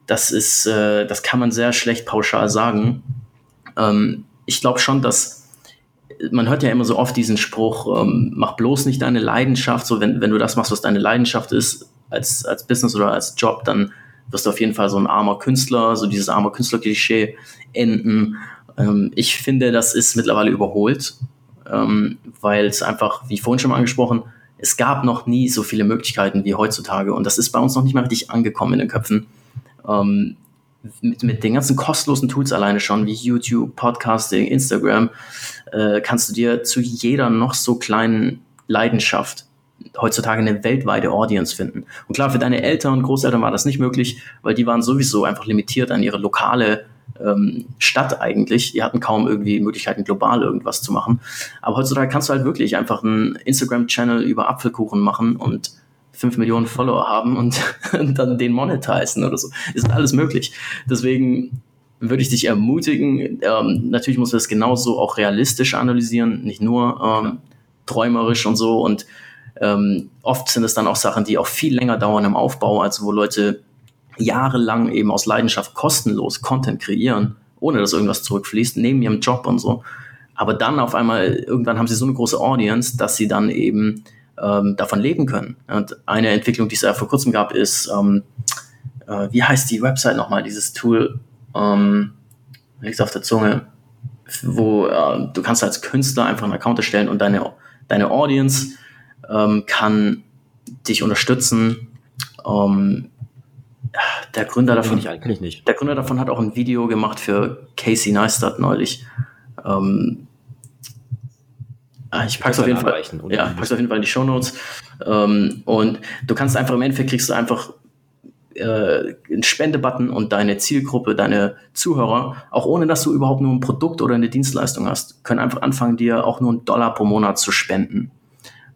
das ist, äh, das kann man sehr schlecht pauschal sagen. Ähm, ich glaube schon, dass man hört ja immer so oft diesen Spruch, ähm, mach bloß nicht deine Leidenschaft. So, wenn, wenn du das machst, was deine Leidenschaft ist, als, als Business oder als Job, dann wirst du auf jeden Fall so ein armer Künstler, so dieses armer Künstler-Klischee enden. Ähm, ich finde, das ist mittlerweile überholt, ähm, weil es einfach, wie vorhin schon mal angesprochen, es gab noch nie so viele Möglichkeiten wie heutzutage und das ist bei uns noch nicht mal richtig angekommen in den Köpfen. Ähm, mit, mit den ganzen kostenlosen Tools alleine schon, wie YouTube, Podcasting, Instagram, äh, kannst du dir zu jeder noch so kleinen Leidenschaft heutzutage eine weltweite Audience finden. Und klar, für deine Eltern und Großeltern war das nicht möglich, weil die waren sowieso einfach limitiert an ihre lokale ähm, Stadt eigentlich. Die hatten kaum irgendwie Möglichkeiten, global irgendwas zu machen. Aber heutzutage kannst du halt wirklich einfach einen Instagram-Channel über Apfelkuchen machen und 5 Millionen Follower haben und, und dann den monetizen oder so. Ist alles möglich. Deswegen würde ich dich ermutigen, ähm, natürlich muss man das genauso auch realistisch analysieren, nicht nur ähm, träumerisch und so. Und ähm, oft sind es dann auch Sachen, die auch viel länger dauern im Aufbau, also wo Leute jahrelang eben aus Leidenschaft kostenlos Content kreieren, ohne dass irgendwas zurückfließt, neben ihrem Job und so. Aber dann auf einmal, irgendwann haben sie so eine große Audience, dass sie dann eben ähm, davon leben können. Und eine Entwicklung, die es ja vor kurzem gab, ist, ähm, äh, wie heißt die Website nochmal, dieses Tool, ähm, liegt auf der Zunge, wo äh, du kannst als Künstler einfach einen Account erstellen und deine, deine Audience ähm, kann dich unterstützen. Ähm, der Gründer davon, ich eigentlich nicht. der Gründer davon hat auch ein Video gemacht für Casey Neistat neulich. Ähm, ah, ich pack's auf jeden Fall, ja, pack's auf jeden Fall in die Show Notes. Ähm, und du kannst einfach im Endeffekt kriegst du einfach äh, einen Spendebutton und deine Zielgruppe, deine Zuhörer, auch ohne dass du überhaupt nur ein Produkt oder eine Dienstleistung hast, können einfach anfangen, dir auch nur einen Dollar pro Monat zu spenden.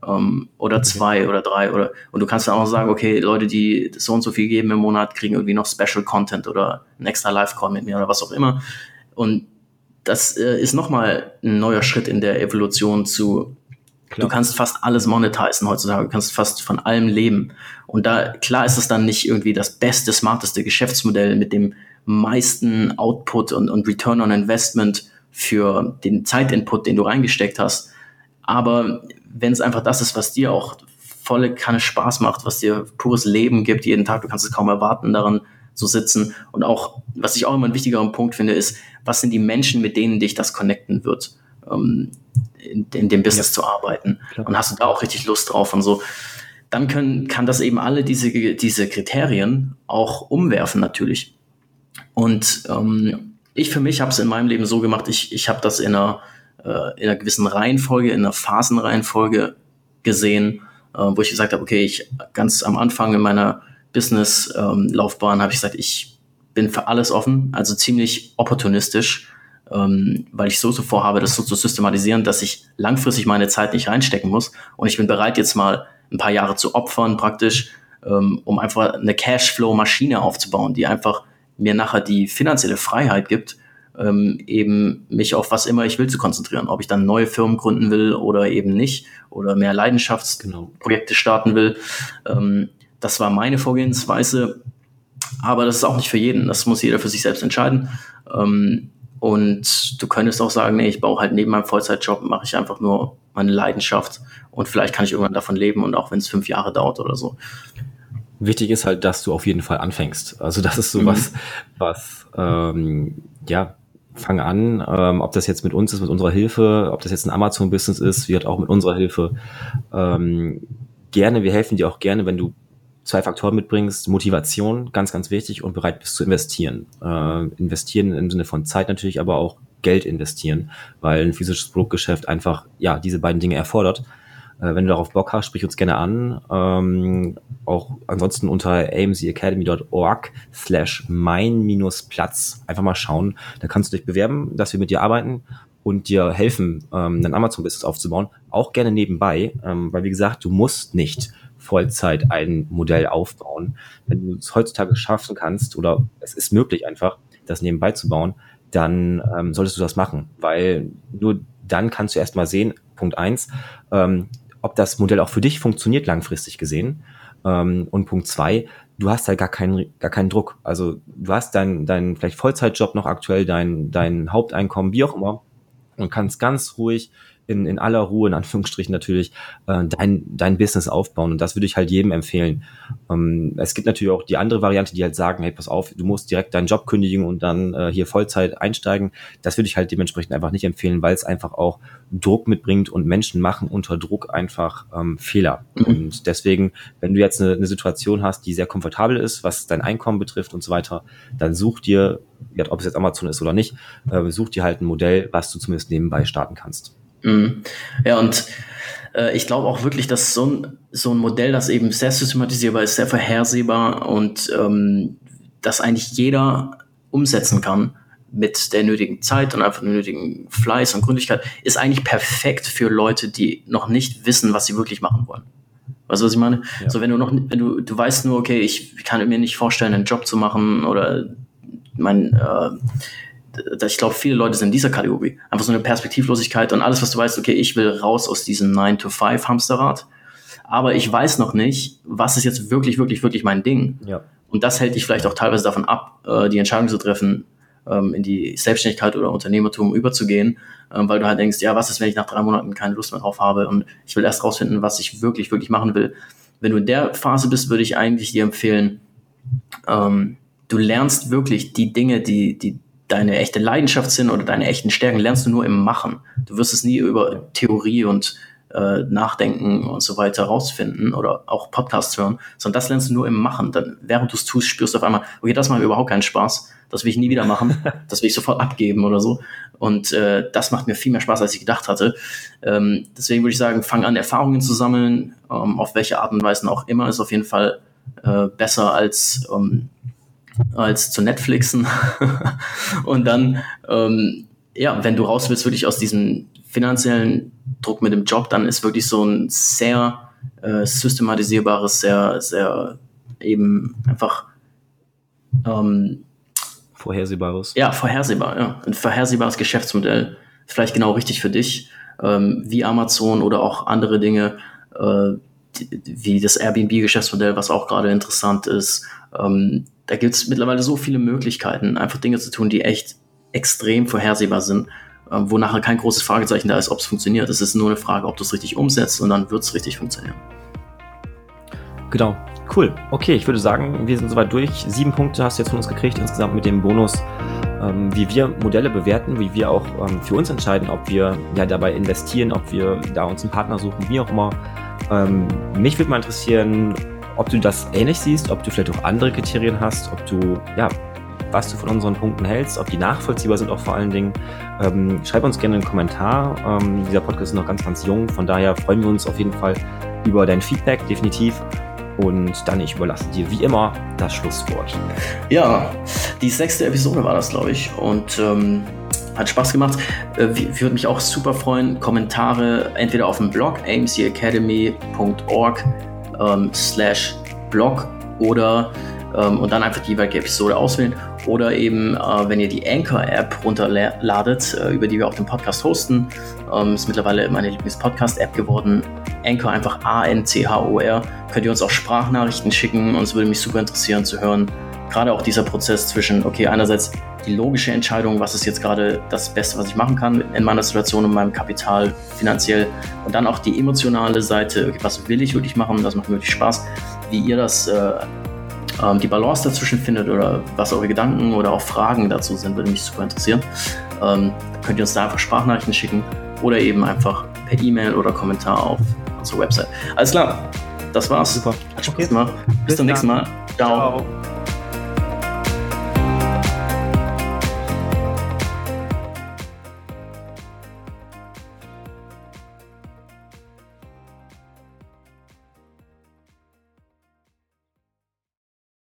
Ähm, oder zwei oder drei oder und du kannst dann auch sagen, okay, Leute, die so und so viel geben im Monat, kriegen irgendwie noch Special Content oder ein extra Live-Call mit mir oder was auch immer. Und das äh, ist nochmal ein neuer Schritt in der Evolution zu Klar. Du kannst fast alles monetizen heutzutage, du kannst fast von allem leben. Und da, klar ist es dann nicht irgendwie das beste, smarteste Geschäftsmodell mit dem meisten Output und, und Return on Investment für den Zeitinput, den du reingesteckt hast. Aber wenn es einfach das ist, was dir auch volle Kanne Spaß macht, was dir pures Leben gibt jeden Tag, du kannst es kaum erwarten, daran zu sitzen. Und auch, was ich auch immer einen wichtigeren Punkt finde, ist, was sind die Menschen, mit denen dich das connecten wird? Ähm, in, in dem Business ja. zu arbeiten. Klar. Und hast du da auch richtig Lust drauf und so. Dann können, kann das eben alle diese, diese Kriterien auch umwerfen natürlich. Und ähm, ich für mich habe es in meinem Leben so gemacht, ich, ich habe das in einer, äh, in einer gewissen Reihenfolge, in einer Phasenreihenfolge gesehen, äh, wo ich gesagt habe, okay, ich ganz am Anfang in meiner Business-Laufbahn ähm, habe ich gesagt, ich bin für alles offen, also ziemlich opportunistisch ähm, weil ich so so vorhabe, das so zu systematisieren, dass ich langfristig meine Zeit nicht reinstecken muss. Und ich bin bereit, jetzt mal ein paar Jahre zu opfern, praktisch, ähm, um einfach eine Cashflow-Maschine aufzubauen, die einfach mir nachher die finanzielle Freiheit gibt, ähm, eben mich auf was immer ich will zu konzentrieren. Ob ich dann neue Firmen gründen will oder eben nicht oder mehr Leidenschaftsprojekte genau. starten will. Ähm, das war meine Vorgehensweise. Aber das ist auch nicht für jeden. Das muss jeder für sich selbst entscheiden. Ähm, und du könntest auch sagen, nee, ich baue halt neben meinem Vollzeitjob, mache ich einfach nur meine Leidenschaft und vielleicht kann ich irgendwann davon leben und auch wenn es fünf Jahre dauert oder so. Wichtig ist halt, dass du auf jeden Fall anfängst. Also das ist so mhm. was, was ähm, ja, fang an, ähm, ob das jetzt mit uns ist, mit unserer Hilfe, ob das jetzt ein Amazon-Business ist, wird auch mit unserer Hilfe. Ähm, gerne, wir helfen dir auch gerne, wenn du zwei Faktoren mitbringst, Motivation, ganz, ganz wichtig, und bereit bist zu investieren. Äh, investieren im Sinne von Zeit natürlich, aber auch Geld investieren, weil ein physisches Produktgeschäft einfach, ja, diese beiden Dinge erfordert. Äh, wenn du darauf Bock hast, sprich uns gerne an. Ähm, auch ansonsten unter amcacademy.org slash mein-platz einfach mal schauen. Da kannst du dich bewerben, dass wir mit dir arbeiten und dir helfen, ähm, ein Amazon-Business aufzubauen. Auch gerne nebenbei, ähm, weil wie gesagt, du musst nicht Vollzeit ein Modell aufbauen. Wenn du es heutzutage schaffen kannst oder es ist möglich einfach, das nebenbei zu bauen, dann ähm, solltest du das machen, weil nur dann kannst du erstmal sehen, Punkt eins, ähm, ob das Modell auch für dich funktioniert langfristig gesehen. Ähm, und Punkt zwei, du hast halt gar keinen, gar keinen Druck. Also du hast deinen dein vielleicht Vollzeitjob noch aktuell, dein, dein Haupteinkommen, wie auch immer, und kannst ganz ruhig in, in aller Ruhe, in Anführungsstrichen natürlich, äh, dein, dein Business aufbauen. Und das würde ich halt jedem empfehlen. Ähm, es gibt natürlich auch die andere Variante, die halt sagen, hey, pass auf, du musst direkt deinen Job kündigen und dann äh, hier Vollzeit einsteigen. Das würde ich halt dementsprechend einfach nicht empfehlen, weil es einfach auch Druck mitbringt und Menschen machen unter Druck einfach ähm, Fehler. Mhm. Und deswegen, wenn du jetzt eine, eine Situation hast, die sehr komfortabel ist, was dein Einkommen betrifft und so weiter, dann such dir, ob es jetzt Amazon ist oder nicht, äh, such dir halt ein Modell, was du zumindest nebenbei starten kannst. Mhm. Ja, und äh, ich glaube auch wirklich, dass so ein, so ein Modell, das eben sehr systematisierbar ist, sehr vorhersehbar und ähm, das eigentlich jeder umsetzen kann mit der nötigen Zeit und einfach dem nötigen Fleiß und Gründlichkeit, ist eigentlich perfekt für Leute, die noch nicht wissen, was sie wirklich machen wollen. Weißt du, was ich meine? Ja. So, wenn du noch, wenn du, du weißt nur, okay, ich kann mir nicht vorstellen, einen Job zu machen oder mein, äh, ich glaube, viele Leute sind in dieser Kategorie. Einfach so eine Perspektivlosigkeit und alles, was du weißt, okay, ich will raus aus diesem 9-to-5-Hamsterrad, aber ich weiß noch nicht, was ist jetzt wirklich, wirklich, wirklich mein Ding. Ja. Und das hält dich vielleicht auch teilweise davon ab, äh, die Entscheidung zu treffen, ähm, in die Selbstständigkeit oder Unternehmertum überzugehen, ähm, weil du halt denkst, ja, was ist, wenn ich nach drei Monaten keine Lust mehr drauf habe und ich will erst rausfinden, was ich wirklich, wirklich machen will. Wenn du in der Phase bist, würde ich eigentlich dir empfehlen, ähm, du lernst wirklich die Dinge, die, die deine echte Leidenschaft sind oder deine echten Stärken, lernst du nur im Machen. Du wirst es nie über Theorie und äh, Nachdenken und so weiter rausfinden oder auch Podcasts hören, sondern das lernst du nur im Machen. Dann, während du es tust, spürst du auf einmal, okay, das macht mir überhaupt keinen Spaß, das will ich nie wieder machen, das will ich sofort abgeben oder so. Und äh, das macht mir viel mehr Spaß, als ich gedacht hatte. Ähm, deswegen würde ich sagen, fang an, Erfahrungen zu sammeln, ähm, auf welche Art und Weise auch immer, ist auf jeden Fall äh, besser als ähm, als zu Netflixen. und dann, ähm, ja, wenn du raus willst, wirklich aus diesem finanziellen Druck mit dem Job, dann ist wirklich so ein sehr äh, systematisierbares, sehr, sehr eben einfach ähm, vorhersehbares. Ja, vorhersehbar, ja. Ein vorhersehbares Geschäftsmodell. Vielleicht genau richtig für dich, ähm, wie Amazon oder auch andere Dinge, äh, wie das Airbnb-Geschäftsmodell, was auch gerade interessant ist. Ähm, da gibt es mittlerweile so viele Möglichkeiten, einfach Dinge zu tun, die echt extrem vorhersehbar sind, äh, wo nachher kein großes Fragezeichen da ist, ob es funktioniert. Es ist nur eine Frage, ob du es richtig umsetzt und dann wird es richtig funktionieren. Genau. Cool. Okay, ich würde sagen, wir sind soweit durch. Sieben Punkte hast du jetzt von uns gekriegt, insgesamt mit dem Bonus, ähm, wie wir Modelle bewerten, wie wir auch ähm, für uns entscheiden, ob wir ja dabei investieren, ob wir da uns einen Partner suchen, wie auch immer. Ähm, mich würde mal interessieren, ob du das ähnlich siehst, ob du vielleicht auch andere Kriterien hast, ob du, ja, was du von unseren Punkten hältst, ob die nachvollziehbar sind auch vor allen Dingen. Ähm, schreib uns gerne einen Kommentar. Ähm, dieser Podcast ist noch ganz, ganz jung, von daher freuen wir uns auf jeden Fall über dein Feedback, definitiv. Und dann, ich überlasse dir wie immer das Schlusswort. Ja, die sechste Episode war das, glaube ich. Und ähm, hat Spaß gemacht. Äh, würde mich auch super freuen. Kommentare entweder auf dem Blog amcacademy.org ähm, slash Blog oder ähm, und dann einfach die jeweilige Episode auswählen. Oder eben, äh, wenn ihr die Anchor-App runterladet, äh, über die wir auch den Podcast hosten, ähm, ist mittlerweile meine Lieblings-Podcast-App geworden. Anchor einfach A-N-C-H-O-R. Könnt ihr uns auch Sprachnachrichten schicken. Uns würde mich super interessieren zu hören. Gerade auch dieser Prozess zwischen, okay, einerseits die logische Entscheidung, was ist jetzt gerade das Beste, was ich machen kann in meiner Situation und meinem Kapital finanziell. Und dann auch die emotionale Seite, okay, was will ich wirklich machen, das macht mir wirklich Spaß. Wie ihr das, äh, äh, die Balance dazwischen findet oder was eure Gedanken oder auch Fragen dazu sind, würde mich super interessieren. Ähm, könnt ihr uns da einfach Sprachnachrichten schicken oder eben einfach per E-Mail oder Kommentar auf unserer Website. Alles klar, das war's. Super. Hat Spaß gemacht. Bis, Bis zum nächsten Mal. Ciao. Ciao.